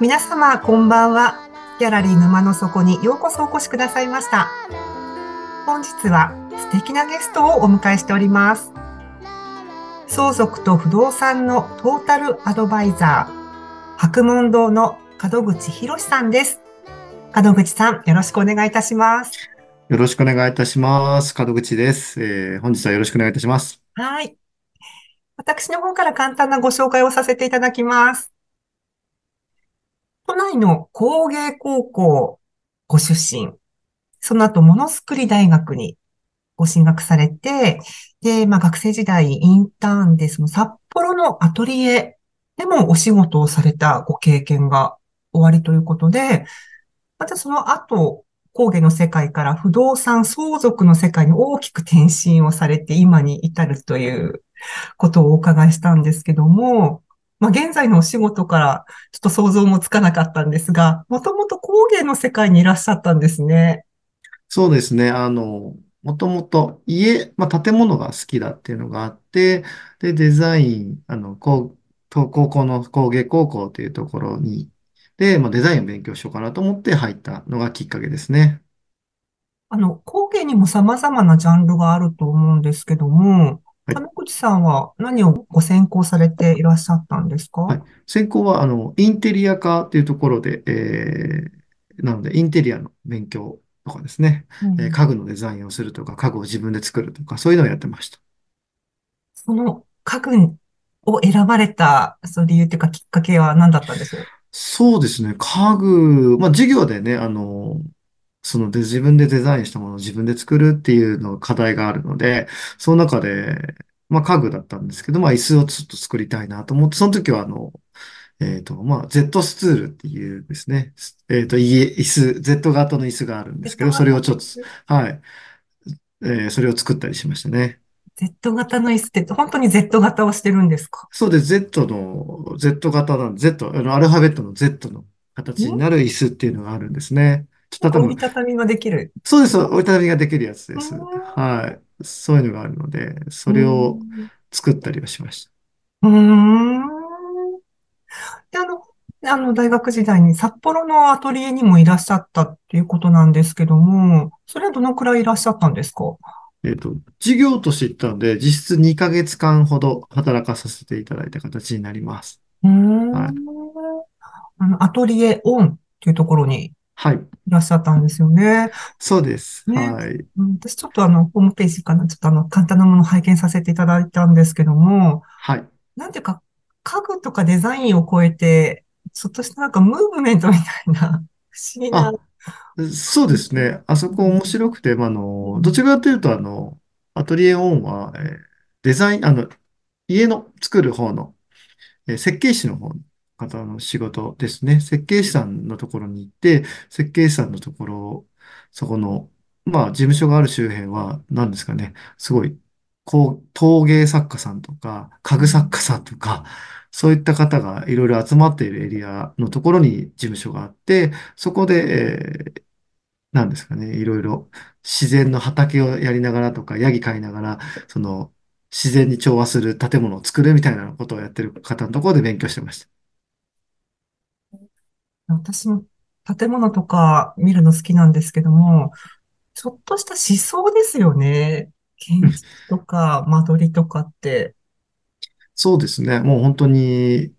皆様こんばんは。ギャラリー沼の底にようこそお越しくださいました。本日は素敵なゲストをお迎えしております。相続と不動産のトータルアドバイザー白門堂の門口博さんです。門口さんよろしくお願いいたします。よろしくお願いいたします。門口です、えー、本日はよろしくお願いいたします。はい。私の方から簡単なご紹介をさせていただきます都内の工芸高校ご出身、その後ものづくり大学にご進学されて、で、まあ学生時代インターンでその札幌のアトリエでもお仕事をされたご経験が終わりということで、またその後、工芸の世界から不動産相続の世界に大きく転身をされて今に至るということをお伺いしたんですけども、まあ、現在のお仕事からちょっと想像もつかなかったんですが、もともと工芸の世界にいらっしゃったんですね。そうですね。あの、もともと家、まあ、建物が好きだっていうのがあって、で、デザイン、あの、高高校の工芸高校っていうところに、で、まあ、デザインを勉強しようかなと思って入ったのがきっかけですね。あの、工芸にも様々なジャンルがあると思うんですけども、金口さんは何をご専攻されていらっしゃったんですか？はい。専攻は、あの、インテリア科っていうところで、えー、なので、インテリアの勉強とかですね、うん、えー、家具のデザインをするとか、家具を自分で作るとか、そういうのをやってました。その家具を選ばれた、その理由というかきっかけは何だったんです？かそうですね。家具、まあ、授業でね、あの、そので自分でデザインしたものを自分で作るっていうの課題があるので、その中で、まあ家具だったんですけど、まあ椅子をちょっと作りたいなと思って、その時はあの、えっと、まあ Z スツールっていうですね、えっと、家、椅子、Z 型の椅子があるんですけど、それをちょっと、はい、えー、それを作ったりしましたね。Z 型の椅子って本当に Z 型をしてるんですか？そうです。Z の、Z 型なんで、Z、あの、アルファベットの Z の形になる椅子っていうのがあるんですね。折りたたみができる。そうです。折りたたみができるやつです。はい。そういうのがあるので、それを作ったりはしました。うん。で、あの、あの、大学時代に札幌のアトリエにもいらっしゃったっていうことなんですけども、それはどのくらいいらっしゃったんですか？えっと、授業として行ったので、実質2ヶ月間ほど働かさせていただいた形になります。うん。はい。あの、アトリエオンっていうところにはい。いらっしゃったんですよね。そうです。ね、はい。私ちょっとあの、ホームページかな、ちょっとあの、簡単なものを拝見させていただいたんですけども、はい。なんていうか、家具とかデザインを超えて、ちょっとしたなんかムーブメントみたいな、不思議な。そうですね。あそこ面白くて、あの、どちらかというと、あの、アトリエオンは、えー、デザイン、あの、家の作る方の、えー、設計士の方方の仕事ですね。設計士さんのところに行って、設計士さんのところ、そこの、まあ、事務所がある周辺は、何ですかね、すごい、こう、陶芸作家さんとか、家具作家さんとか、そういった方がいろいろ集まっているエリアのところに事務所があって、そこで、えー、なんですかね、いろいろ自然の畑をやりながらとか、ヤギ飼いながら、その、自然に調和する建物を作るみたいなことをやってる方のところで勉強してました。私も建物とか見るの好きなんですけども、ちょっとした思想ですよね。建築とか間取りとかって。そうですね。もう本当に、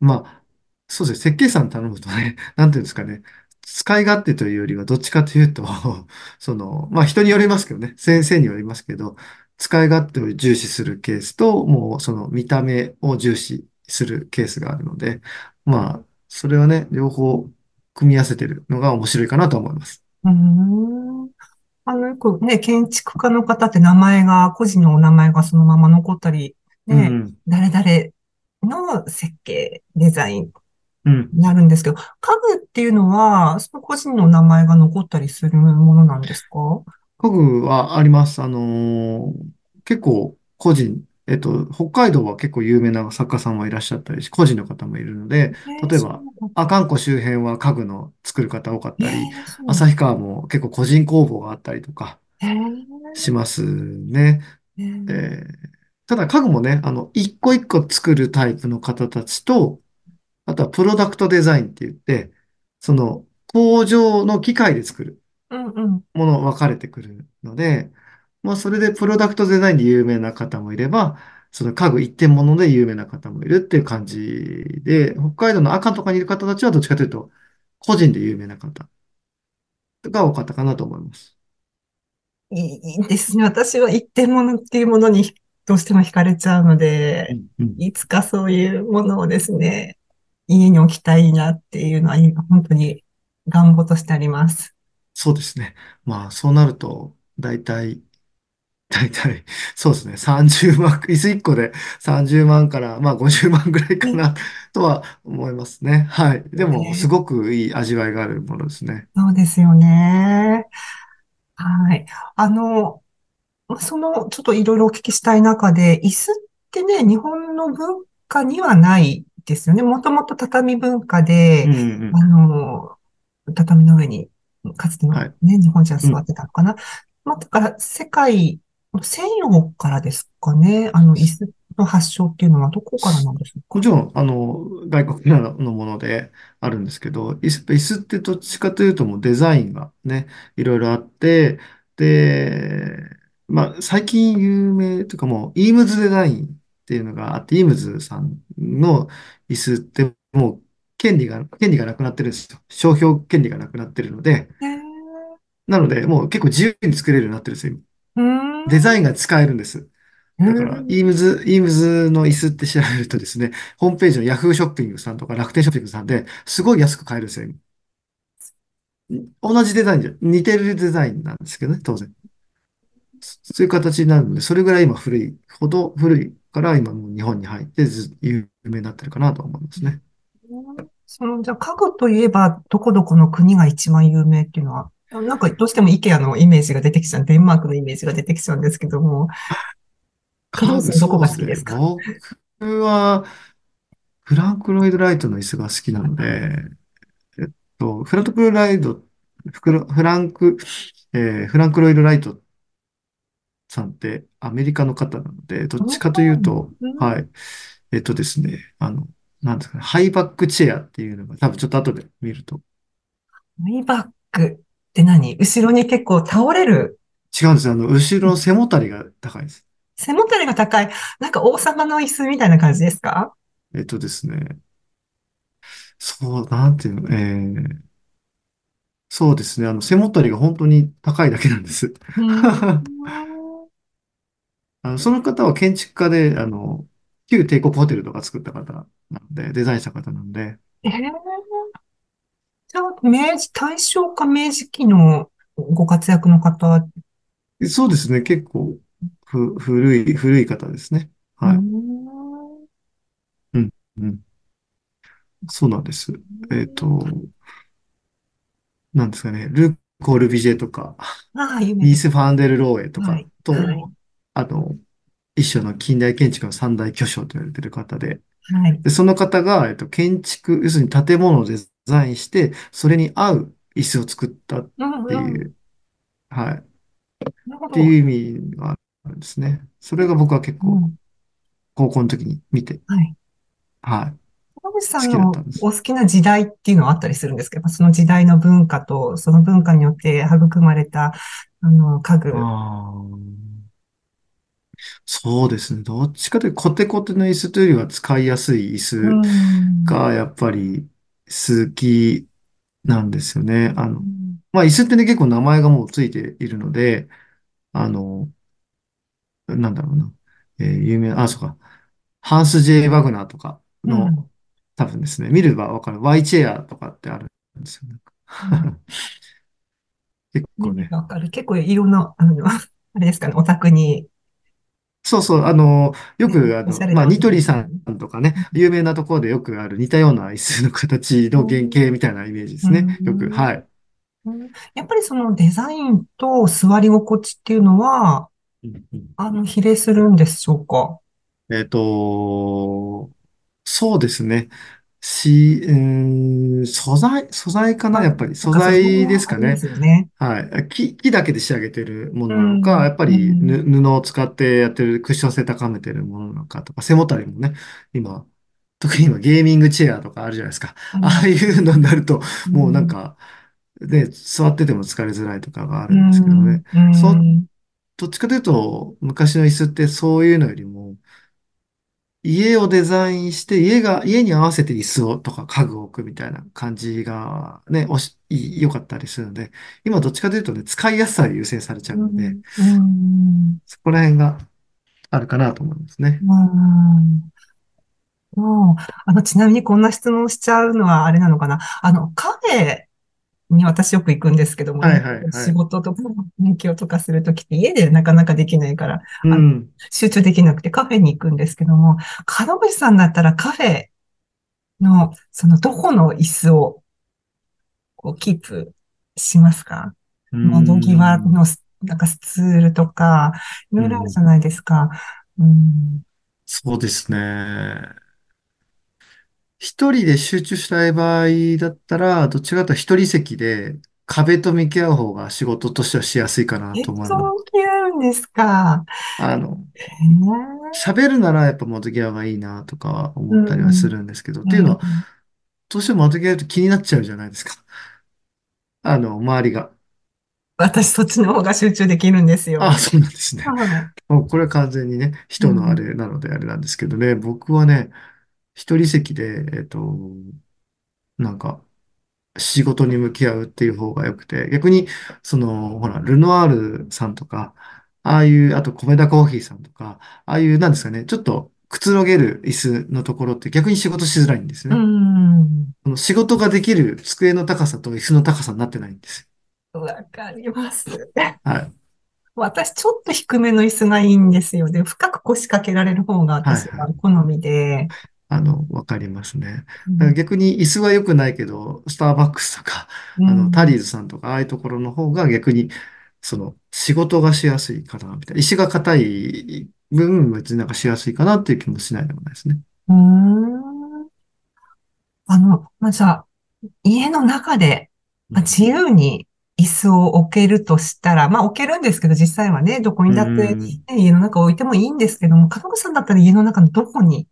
まあ、そうですね。設計士さん頼むとね、なんていうんですかね。使い勝手というよりは、どっちかというと、その、まあ人によりますけどね。先生によりますけど、使い勝手を重視するケースと、もうその見た目を重視するケースがあるので、まあ、それはね、両方組み合わせてるのが面白いかなと思います。うん。あの、よくね、建築家の方って名前が、個人のお名前がそのまま残ったり、ね、うん、誰々の設計、デザインうん。になるんですけど、家具っていうのは、その個人の名前が残ったりするものなんですか？家具はあります。あのー結構個人、えっと、北海道は結構有名な作家さんもいらっしゃったりし、個人の方もいるので、えー、例えば。阿寒湖周辺は家具の作る方多かっえたり。旭川も結構個人工房があったりとかえー、しますね。えー、えーただ家具もね、あの、一個一個作るタイプの方たちと、あとはプロダクトデザインって言って、その工場の機械で作る。うんうん。もの分かれてくるので、まあ、それでプロダクトデザインで有名な方もいれば、その家具一点物で有名な方もいるっていう感じで、北海道の赤とかにいる方たちはどっちかというと、個人で有名な方が多かったかなと思います。いい、ですね。私は一点物っていうものにどうしても惹かれちゃうので、うんうん。いつかそういうものをですね、家に置きたいなっていうのは今本当に願望としてあります。そうですね。まあ、そうなると、大体、大体、そうですね。30万、椅子1個で30万から、まあ50万ぐらいかねなとは思いますね。はい。でも、すごくいい味わいがあるものですね。そうですよね。はい。あの、まあその、ちょっといろいろお聞きしたい中で、椅子ってね、日本の文化にはないですよね。もともと畳文化で、うんうんうあん。の、畳の上に、かつてのはい。ね、日本人は座っうん。てたのかな。まあ、だから、世界、西洋からですかね。あの、椅子の発祥っていうのはどこからなんでしょうか？もちろん、あの、外国のものであるんですけど、椅子、椅子ってどっちかというともうデザインがね、いろいろあって、で、まあ、最近有名というかもう、イームズデザインっていうのがあって、イームズさんの椅子ってもう、権利が、権利がなくなってるんですよ。商標権利がなくなってるので、なので、もう結構自由に作れるようになってるんですよ。今デザインが使えるんです。だから、イームん、ズ、イームズの椅子って調べるとですね、ホームページのヤフーショッピングさんとか楽天ショッピングさんですごい安く買えるんですよ。今同じデザインじゃ、似てるデザインなんですけどね、当然。そういう形になるので、それぐらい今古い、ほど古いから今もう日本に入ってず有名になってるかなと思いますね。その、じゃあ、家具といえば、どこどこの国が一番有名っていうのは、なんかどうしても IKEA のイメージが出てきちゃう、デンマークのイメージが出てきちゃうんですけども、工藤さんどこが好。きですか？僕はフランク・ロイド・ライトの椅子が好きなので、えっと、フランク・ライド、フラフランク、えーフランク・ロイド・ライトさんってアメリカの方なので、どっちかというと、うん。はい。えっとですね、あの、なんですかね、ハイバックチェアっていうのが、多分ちょっと後で見ると。マイバッグって何？後ろに結構倒れる、違うんですよ。あの、後ろの背もたれが高いです。背もたれが高い、なんか王様の椅子みたいな感じですか？えっとですね、そう、なんていうの、えー、そうですね、あの、背もたれが本当に高いだけなんです。あの、その方は建築家で、あの、旧帝国ホテルとか作った方なので、デザインした方なので、えー、じゃあ、明治、大正か明治期のご活躍の方、そうですね、結構、ふ、古い、古い方ですね。はい。ん。うん、うん。そうなんです。えっと、なんですかね、ル・コールビジェとか、ああ、有名イース・です。ファンデル・ローエとかはい。はい。と、あの、一種の近代建築の三大巨匠と言われている方で、はい。で、その方が、えっと、建築、要するに建物をデザインして、それに合う椅子を作ったっうんうん。ていう、はい、っなるほど。ていう意味があるんですね。それが僕は結構、うん。高校の時に見て、はい。はい、野口さ好きだったんのんです。お好きな時代っていうのはあったりするんですけど、その時代の文化と、その文化によって育まれた、あの、家あ具。あ、そうですね。どっちかというと、コテコテの椅子というよりは使いやすい椅う子ん。がやっぱり好きなんですよね。あの、うんまあ椅子ってね結構名前がもうついているので、あの、なんだろうな。えー有名な、あ、そうか。ハンス・ジェイ・ワグナーとかのうん多分ですね、見ればわかる。ワイチェアとかってあるんですよね。うん 結意構ね。わかる。結構いろんな、あの、あれですかね、お宅に。そうそう、あの、よく、あの、まあ、おしゃれなおニトリさ。んとかね、有名なところでよくある似たような椅子の形の原型みたいなイメージでうすね。よく、んはい。うんやっぱりそのデザインと座り心地っていうのは、うんうんあの、比例するんでしょうか？えっと、そうですね。し、うーん、素材、素材かなあ、やっぱり。素なんか素材材ではありますかね。すよね。はい。木、木だけで仕上げてるもうのなのか、ん、やっぱうん、りぬ布を使ってやってるクッション性高めてるものなのかとか、背もたれもね、今、特に今ゲーミングチェアとかあるじゃないですか。うん、ああいうのになると、もうなんうん、か、ね、座ってても疲れづらいとかがあうるんですけどん、ね。うそう、ん、どっちかというと、昔の椅子ってそういうのよりも、家をデザインして、家が、家に合わせて椅子をとか家具を置くみたいな感じがね、おし、い良かったりするので、今どっちかというとね、使いやすさが優先されちゃうので、ん、そこら辺があるかなと思いますね。うんあの、ちなみにこんな質問しちゃうのはあれなのかな？あの、カフェに私よく行くんですけども、はいはいはい。事とか勉強とかするときって家でなかなかできないから、うん。集中できなくてカフェに行くんですけども、門口さんだったらカフェの、そのどこの椅子をこうキープしますか？窓際ん。のスなんかスツールとか、いろいろあるうん。じゃないですか。うん、そうですね。一人で集中したい場合だったら、どっちかというと一人席で壁と向き合う方が仕事としてはしやすいかなえ、と思います。そう気合うんですか？あの、へえ喋るならやっぱ窓際がいいなとかう思ったりはすん、るんですけど、っうていうのは、ん。どうしても窓際だと気になっちゃうじゃないですか。あの、周りが。私そっちの方が集中できるんですああ、よ。そうなんですね。はい。もうこれは完全にね、人のあうん、れなのであれなんですけどね、僕はね、一人席で、えっと、なんか、仕事に向き合うっていう方が良くて、逆に、その、ほら、ルノアールさんとか、ああいう、あと、コメダコーヒーさんとか、ああいう、なんですかね、ちょっとくつろげる椅子のところって逆に仕事しづらいんですうね。ん。その仕事ができる机の高さと椅子の高さになってないんですわかります。よ。はい。私、ちょっと低めの椅子がいいんですよ。で、深く腰掛けられる方がはい私はい。は好みで。あの、わかりますね。だからうん。逆に椅子は良くないけど、スターバックスとか、うあの、タリーん。ズさんとか、ああいうところの方が逆に、その、仕事がしやすいかな、みたいな。石が硬い分、別になんかしやすいかなっていう気もしないでもないですね。うーん。あの、まあ、じゃあ、家の中で、まあ、うん自由に椅子を置けるとしたら、まあ置けるんですけど、実際はね、どこにうだって、ん。ね、家の中置いてもいいんですけども、門口さんだったら家の中のどこに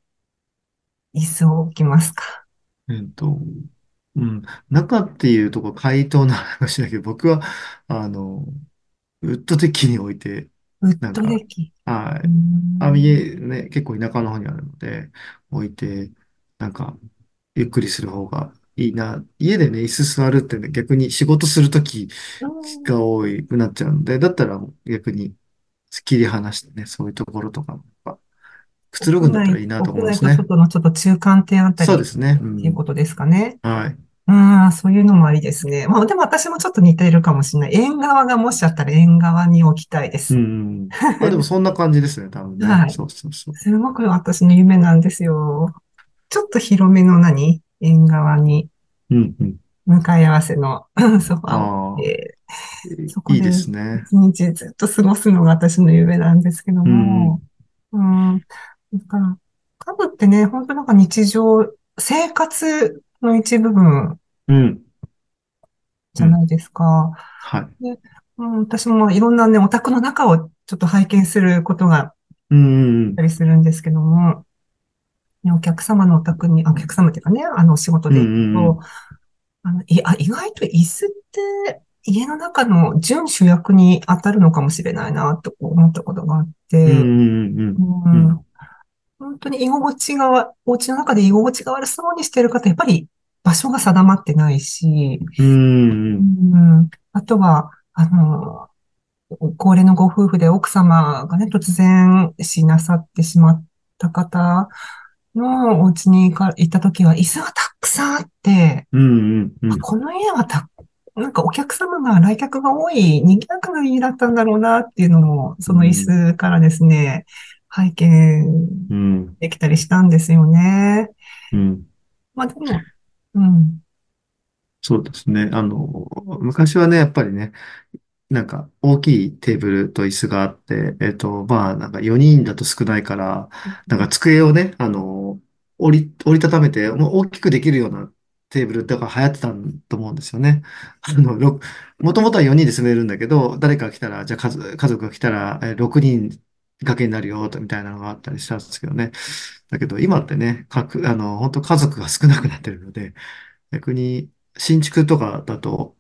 椅子を置きますか？えっと、うん。中っていうところ、回答な話だけど、僕は、あの、ウッドデッキに置いて、ウッドデッキ？はい。あ、ん。家ね、結構田舎の方にあるので、置いて、なんか、ゆっくりする方がいいな。家でね、椅子座るってね、逆に仕事するときうん。が多くなっちゃうので、だったら逆に切り離してね、そういうところとかくつろぐんだったらいいなと思いますね。と外のちょっと中間点あたりっそうですね。うていうこん。とですかね。はい。ああ、そういうのもありですね。まあ、でも私もちょっと似ているかもしれない。縁側がもしあったら縁側に置きたいでうす。ん。あ、でもそんな感じですね、多分ね。はい。そうそうそう。すごく私の夢なんですよ。ちょっと広めの何？縁側にうん、うん。向かい合わせの ソファーを置いああ、て、いそこでいですね。一日ずっと過ごすのが私の夢なんですけどうん、も、うん。だから、家具ってね、本当なんか日常、生活の一部分うん、うん、うん。じゃないですか。はい。で、うん、私もまあいろんなね、お宅の中をちょっと拝見することがあっうん、うん、たりするんですけども、ねお客様のお宅に、あ、お客様っていうかね、あの仕事うん、で行くうん、うと、ん。あの、い、あ、意外と椅子って家の中の準主役に当たるのかもしれないなと思ったことがあっうん、て、うん、うん。ううんん、本当に居心地がわ、お家の中で居心地が悪そうにしてる方、やっぱり場所が定まってないし、うん、ううん、ん、あとは、あの、高齢のご夫婦で奥様がね、突然死なさってしまった方のお家に行か行った時は、椅子がたくさんあって、うん、うあ、ん。この家はた、なんかお客様が来客が多い、賑やかな家だったんだろうなっていうのも、その椅うん子からですね、拝見うん。できたりしたんですよね。うん。まあでも、うん。そうですね。あの、昔はね、やっぱりね、なんか大きいテーブルと椅子があって、えっと、まあ、なんか4人だと少ないから、なんか机をね、あの、折り、折りたためて、もう大きくできるようなテーブルとか流行ってたと思うんですよね。あの、ろもともとは4人で住めるんだけど、誰かが来たら、じゃあ家族、家族が来たら、え6人掛けになるよ、とみたいなのがあったりしたんですけどね。だけど今ってね、かく、あの、本当家族が少なくなってるので、逆に新築とかだと、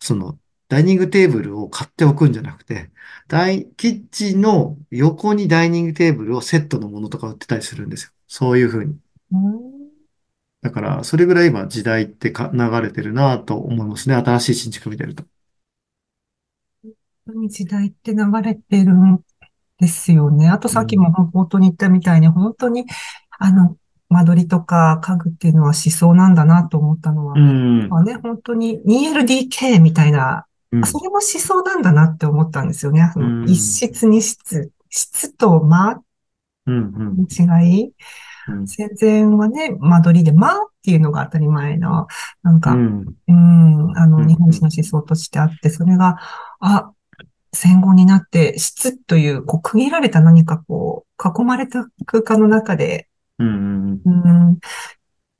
その、ダイニングテーブルを買っておくんじゃなくて、ダイ、キッチンの横にダイニングテーブルをセットのものとか売ってたりするんですよ。そういうふうに。うんだから、それぐらい今時代ってか流れてるなと思いますね。新しい新築見てると。本当に時代って流れてるんですよね。あとさっきうん。も本当に言ったみたいに、本当に、あの、間取りとか家具っていうのは思想なんだなと思ったのうは、まん。あね、本当に 2LDK みたいな、うん。れも思想なんだなって思ったんですよね。そうの一ん。室二室、室と間うん。の違い。うん。戦前はね、間取りで間っていうのが当たり前の、なんか、うん。うん、あの、日。本人の思想としてあって、それが、あ、戦後になって、質という、こう、区切られた何かこう、囲まれた空間の中で、うん。うん、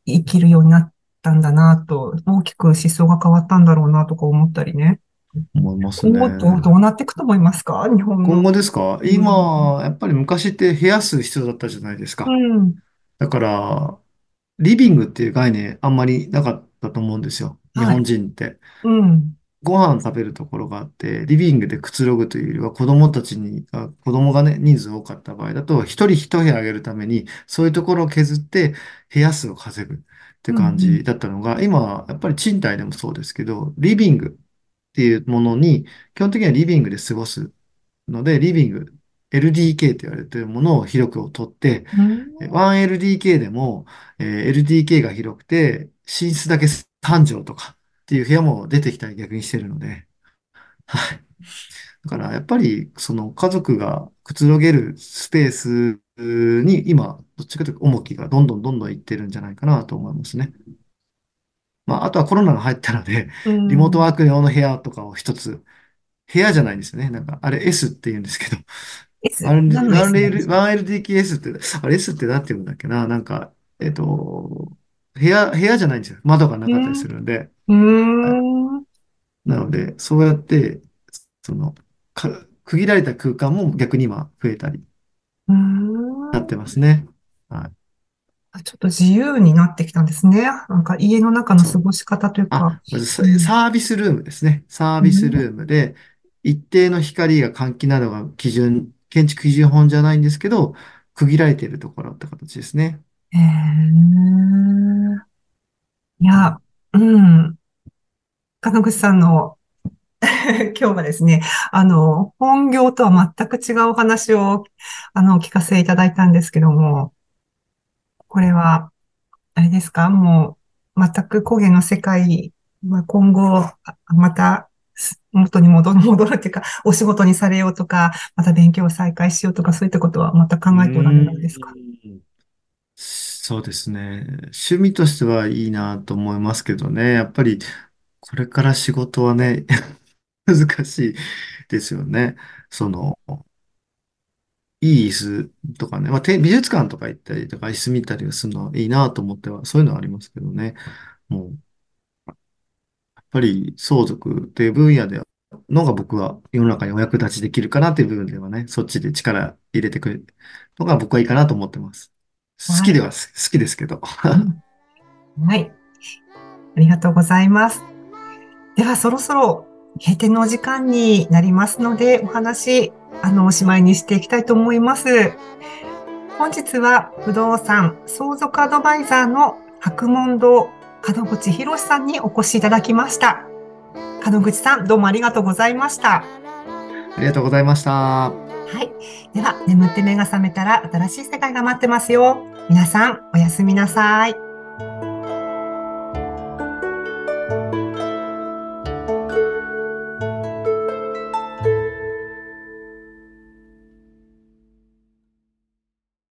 生きるようになったんだなと、大きく思想が変わったんだろうなとか思ったりね。思います今後どう、ね。どうなっていくと思いますか？日本の。今後ですか？うん。今、やっぱり昔って部屋数必要だったじゃないですうか。ん。だから、リビングっていう概念あんまりなかったと思うんですよ。日本はい。人って。うん。ご飯食べるところがあって、リビングでくつろぐというよりは子供たちに、あ、子供がね、人数多かった場合だと、一人一部屋あげるために、そういうところを削って部屋数を稼ぐってうん。うん。感じだったのが、今、やっぱり賃貸でもそうですけど、リビングっていうものに、基本的にはリビングで過ごすので、リビング、LDK と言われているものを広くを取って、うん。え 1LDK でも、えー LDK が広くて、寝室だけ3畳とかっていう部屋も出てきたり逆にしてるので、はい。だからやっぱりその家族がくつろげるスペースに今、どっちかというと重きがどんどんどんどんいってるんじゃないかなと思いますね。まあ、あとはコロナが入ったので、うリモートワん。ーク用の部屋とかを一つ、部屋じゃないんですよね。なんか、あれ S って言うんですけど、S？何の S なんで 1L すか 1LDKS って、あれ S って何て言うんだっけな。なんか、えっと、部屋、部屋じゃないんですよ。窓がなかったりうん。するんで。うはい。ん。うなので、そうやって、その、か、区切られた空間も逆に今増えたりーん。なってますね。はい。あちょっと自由になってきたんですね。なんか家の中のそう。過ごし方というか。あ、まずサうん。サービスルームですね。サービスうん。ルームで、一定の光が換気などが基準、建築基準法じゃないんですけど、区切られているところって形ですね。へえ。いや、うん。うん。金口さんの 今日はですね、あの、本業とは全く違うお話を、あの、お聞かせいただいたんですけども、これは、あれですか？もう、全く工芸の世界、今後、また、元に戻る、戻るっていうか、お仕事にされようとか、また勉強を再開しようとか、そういったことはまた考えておられーないですか？そうですね。趣味としてはいいなと思いますけどね。やっぱり、これから仕事はね、難しいですよね。その、いい椅子とかね、まあ、て美術館とか行ったりとか、椅子見たりするのはいいなと思っては、そういうのはありますけどね。もう、やっぱり相続っていう分野でのが僕は世の中にお役立ちできるかなっていう部分ではね、そっちで力入れてくるのが僕はいいかなと思ってます。好はい。きではす好きですけど。うんはい。ありがとうございます。では、そろそろ閉店のお時間になりますので、お話、あの、おしまいにしていきたいと思います。本日は不動産相続アドバイザーの白門堂門口博さんにお越しいただきました。門口さん、どうもありがとうございました。ありがとうございました。はい。では、眠って目が覚めたら新しい世界が待ってますよ。皆さん、おやすみなさい。